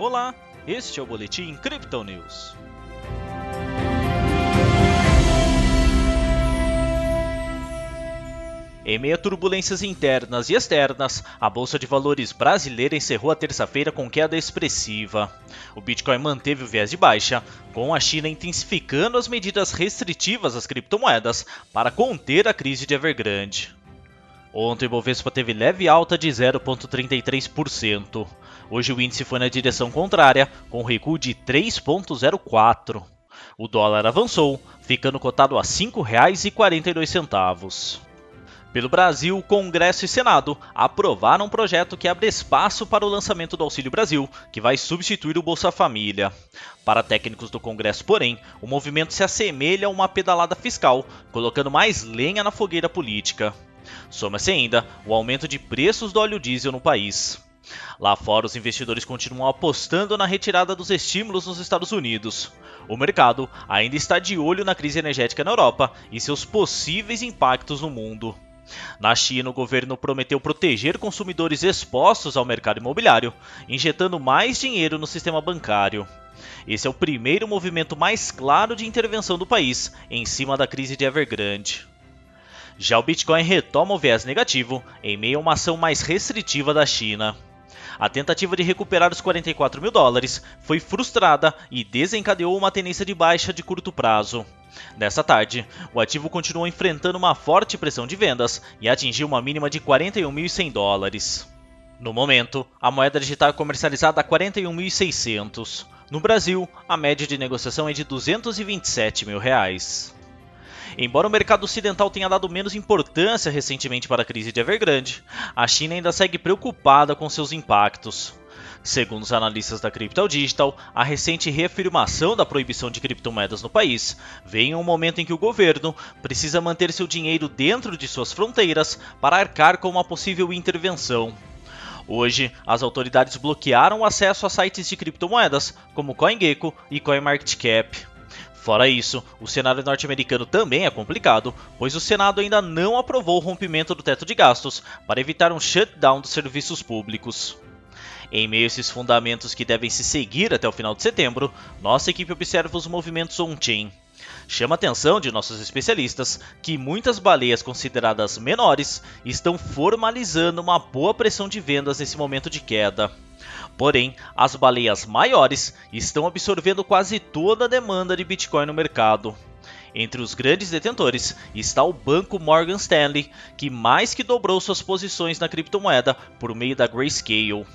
Olá, este é o Boletim Crypto News. Em meio a turbulências internas e externas, a Bolsa de Valores brasileira encerrou a terça-feira com queda expressiva. O Bitcoin manteve o viés de baixa, com a China intensificando as medidas restritivas às criptomoedas para conter a crise de Evergrande. Ontem o Ibovespa teve leve alta de 0,33%. Hoje o índice foi na direção contrária, com recuo de 3,04%. O dólar avançou, ficando cotado a R$ 5,42. Pelo Brasil, Congresso e Senado aprovaram um projeto que abre espaço para o lançamento do Auxílio Brasil, que vai substituir o Bolsa Família. Para técnicos do Congresso, porém, o movimento se assemelha a uma pedalada fiscal, colocando mais lenha na fogueira política. Soma-se ainda o aumento de preços do óleo diesel no país. Lá fora, os investidores continuam apostando na retirada dos estímulos nos Estados Unidos. O mercado ainda está de olho na crise energética na Europa e seus possíveis impactos no mundo. Na China, o governo prometeu proteger consumidores expostos ao mercado imobiliário, injetando mais dinheiro no sistema bancário. Esse é o primeiro movimento mais claro de intervenção do país em cima da crise de Evergrande. Já o Bitcoin retoma o viés negativo em meio a uma ação mais restritiva da China. A tentativa de recuperar os 44 mil dólares foi frustrada e desencadeou uma tendência de baixa de curto prazo. Nessa tarde, o ativo continuou enfrentando uma forte pressão de vendas e atingiu uma mínima de 41.100 dólares. No momento, a moeda digital é comercializada a 41.600. No Brasil, a média de negociação é de 227 mil reais. Embora o mercado ocidental tenha dado menos importância recentemente para a crise de Evergrande, a China ainda segue preocupada com seus impactos. Segundo os analistas da Crypto Digital, a recente reafirmação da proibição de criptomoedas no país vem em um momento em que o governo precisa manter seu dinheiro dentro de suas fronteiras para arcar com uma possível intervenção. Hoje, as autoridades bloquearam o acesso a sites de criptomoedas como CoinGecko e CoinMarketCap. Fora isso, o cenário norte-americano também é complicado, pois o Senado ainda não aprovou o rompimento do teto de gastos para evitar um shutdown dos serviços públicos. Em meio a esses fundamentos que devem se seguir até o final de setembro, nossa equipe observa os movimentos on-chain. Chama a atenção de nossos especialistas que muitas baleias consideradas menores estão formalizando uma boa pressão de vendas nesse momento de queda. Porém, as baleias maiores estão absorvendo quase toda a demanda de Bitcoin no mercado. Entre os grandes detentores está o banco Morgan Stanley, que mais que dobrou suas posições na criptomoeda por meio da Grayscale.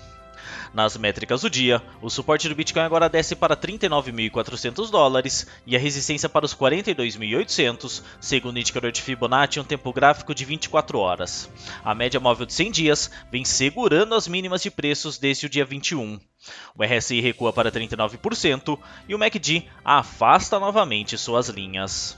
Nas métricas do dia, o suporte do Bitcoin agora desce para 39.400 dólares e a resistência para os 42.800, segundo o indicador de Fibonacci em um tempo gráfico de 24 horas. A média móvel de 100 dias vem segurando as mínimas de preços desde o dia 21. O RSI recua para 39% e o MACD afasta novamente suas linhas.